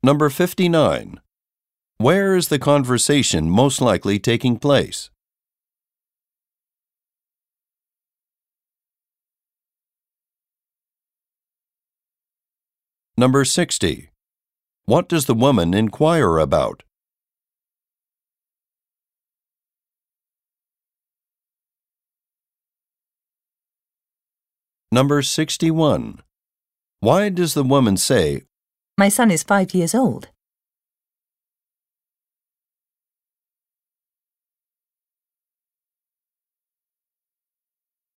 Number 59. Where is the conversation most likely taking place? Number 60. What does the woman inquire about? Number 61. Why does the woman say, My son is five years old.